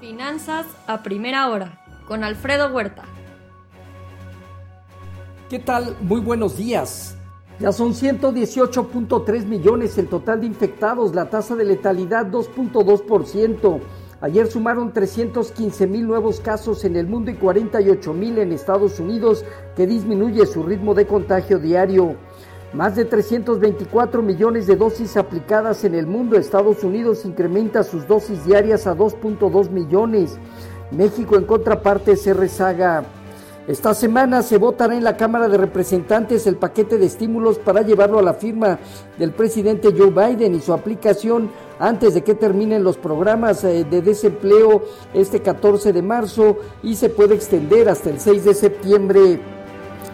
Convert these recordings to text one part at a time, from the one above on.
Finanzas a primera hora con Alfredo Huerta. ¿Qué tal? Muy buenos días. Ya son 118.3 millones el total de infectados, la tasa de letalidad 2.2%. Ayer sumaron 315 mil nuevos casos en el mundo y 48 mil en Estados Unidos, que disminuye su ritmo de contagio diario. Más de 324 millones de dosis aplicadas en el mundo. Estados Unidos incrementa sus dosis diarias a 2.2 millones. México en contraparte se rezaga. Esta semana se votará en la Cámara de Representantes el paquete de estímulos para llevarlo a la firma del presidente Joe Biden y su aplicación antes de que terminen los programas eh, de desempleo este 14 de marzo y se puede extender hasta el 6 de septiembre.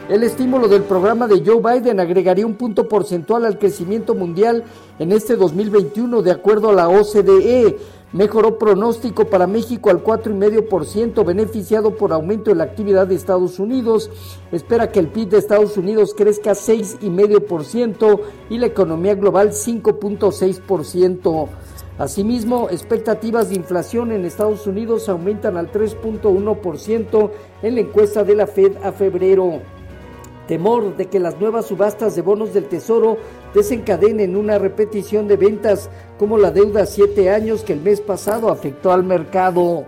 El estímulo del programa de Joe Biden agregaría un punto porcentual al crecimiento mundial en este 2021, de acuerdo a la OCDE. Mejoró pronóstico para México al 4,5%, beneficiado por aumento en la actividad de Estados Unidos. Espera que el PIB de Estados Unidos crezca 6,5% y la economía global 5,6%. Asimismo, expectativas de inflación en Estados Unidos aumentan al 3.1% en la encuesta de la Fed a febrero temor de que las nuevas subastas de bonos del Tesoro desencadenen una repetición de ventas como la deuda siete años que el mes pasado afectó al mercado.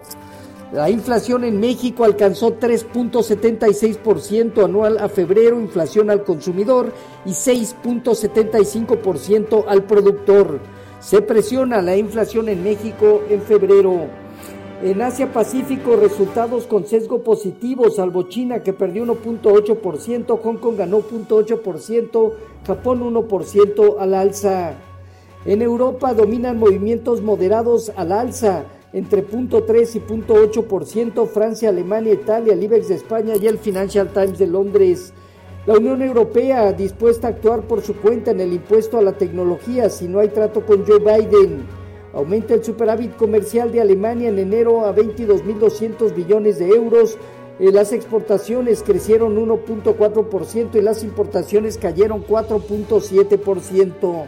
La inflación en México alcanzó 3.76% anual a febrero, inflación al consumidor, y 6.75% al productor. Se presiona la inflación en México en febrero. En Asia Pacífico, resultados con sesgo positivo, salvo China que perdió 1.8%, Hong Kong ganó 0.8%, Japón 1% al alza. En Europa dominan movimientos moderados al alza, entre 0.3 y 0.8%, Francia, Alemania, Italia, el IBEX de España y el Financial Times de Londres. La Unión Europea dispuesta a actuar por su cuenta en el impuesto a la tecnología si no hay trato con Joe Biden. Aumenta el superávit comercial de Alemania en enero a 22.200 billones de euros. Eh, las exportaciones crecieron 1.4% y las importaciones cayeron 4.7%.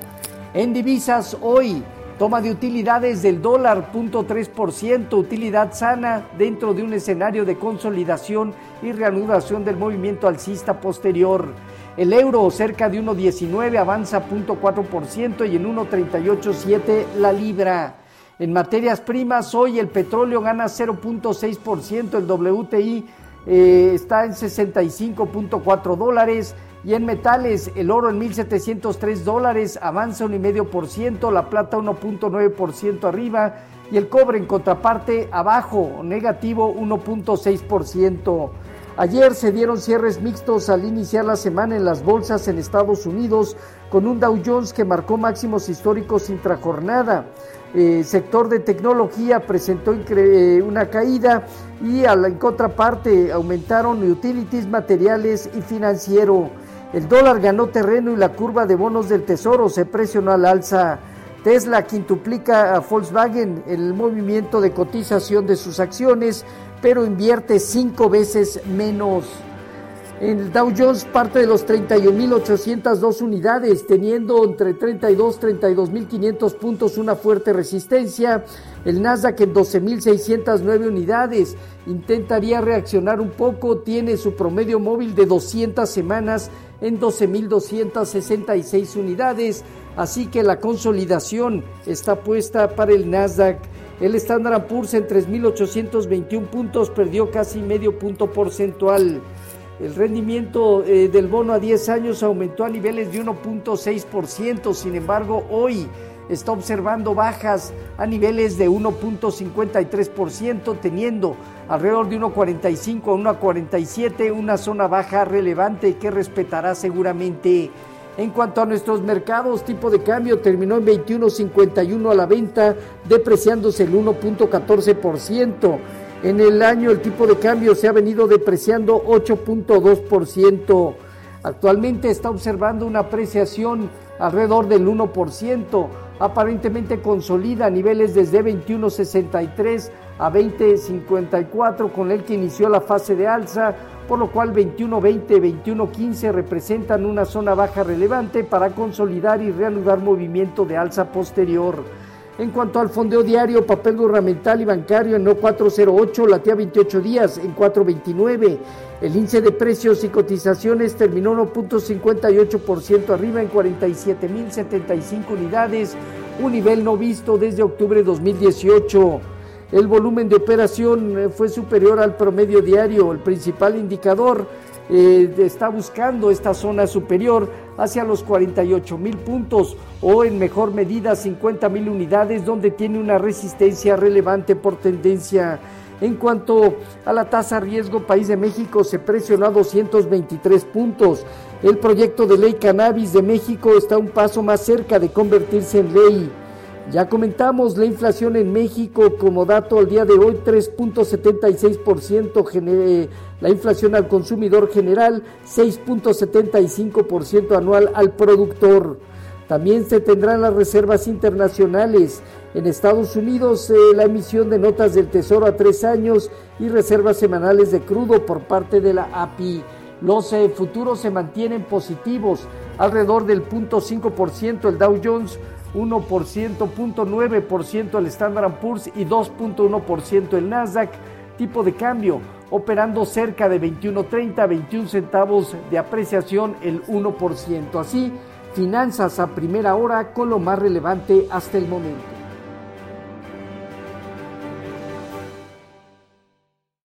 En divisas hoy, toma de utilidades del dólar 0.3%, utilidad sana dentro de un escenario de consolidación y reanudación del movimiento alcista posterior. El euro cerca de 1.19 avanza 0.4% y en 1.387 la libra. En materias primas, hoy el petróleo gana 0.6%, el WTI eh, está en 65.4 dólares y en metales el oro en 1.703 dólares avanza 1,5%, la plata 1.9% arriba y el cobre en contraparte abajo, negativo 1.6%. Ayer se dieron cierres mixtos al iniciar la semana en las bolsas en Estados Unidos con un Dow Jones que marcó máximos históricos intrajornada. Eh, sector de tecnología presentó eh, una caída y a la, en contraparte aumentaron utilities, materiales y financiero. El dólar ganó terreno y la curva de bonos del tesoro se presionó al alza. Tesla quintuplica a Volkswagen en el movimiento de cotización de sus acciones pero invierte cinco veces menos. El Dow Jones parte de los 31.802 unidades, teniendo entre 32 y 32.500 puntos una fuerte resistencia. El Nasdaq en 12.609 unidades intentaría reaccionar un poco, tiene su promedio móvil de 200 semanas en 12.266 unidades, así que la consolidación está puesta para el Nasdaq. El Standard Poor's en 3.821 puntos perdió casi medio punto porcentual. El rendimiento eh, del bono a 10 años aumentó a niveles de 1.6%, sin embargo hoy está observando bajas a niveles de 1.53%, teniendo alrededor de 1.45 a 1.47, una zona baja relevante que respetará seguramente en cuanto a nuestros mercados, tipo de cambio terminó en 21.51 a la venta, depreciándose el 1.14%. En el año el tipo de cambio se ha venido depreciando 8.2%. Actualmente está observando una apreciación alrededor del 1%. Aparentemente consolida niveles desde 21.63 a 20.54 con el que inició la fase de alza por lo cual 21-20, 21-15 representan una zona baja relevante para consolidar y reanudar movimiento de alza posterior. En cuanto al fondeo diario, papel gubernamental y bancario en no 408, latía 28 días en 429. El índice de precios y cotizaciones terminó 1.58% arriba en 47.075 unidades, un nivel no visto desde octubre de 2018. El volumen de operación eh, fue superior al promedio diario. El principal indicador eh, está buscando esta zona superior hacia los 48 mil puntos o en mejor medida 50 mil unidades donde tiene una resistencia relevante por tendencia. En cuanto a la tasa riesgo, País de México se presionó a 223 puntos. El proyecto de ley cannabis de México está un paso más cerca de convertirse en ley. Ya comentamos la inflación en México como dato al día de hoy 3.76%, la inflación al consumidor general 6.75% anual al productor. También se tendrán las reservas internacionales. En Estados Unidos, eh, la emisión de notas del Tesoro a tres años y reservas semanales de crudo por parte de la API. Los eh, futuros se mantienen positivos, alrededor del 0.5% el Dow Jones 1%, 0.9% el Standard Poor's y 2.1% el Nasdaq. Tipo de cambio operando cerca de 21.30, 21 centavos de apreciación el 1%. Así, finanzas a primera hora con lo más relevante hasta el momento.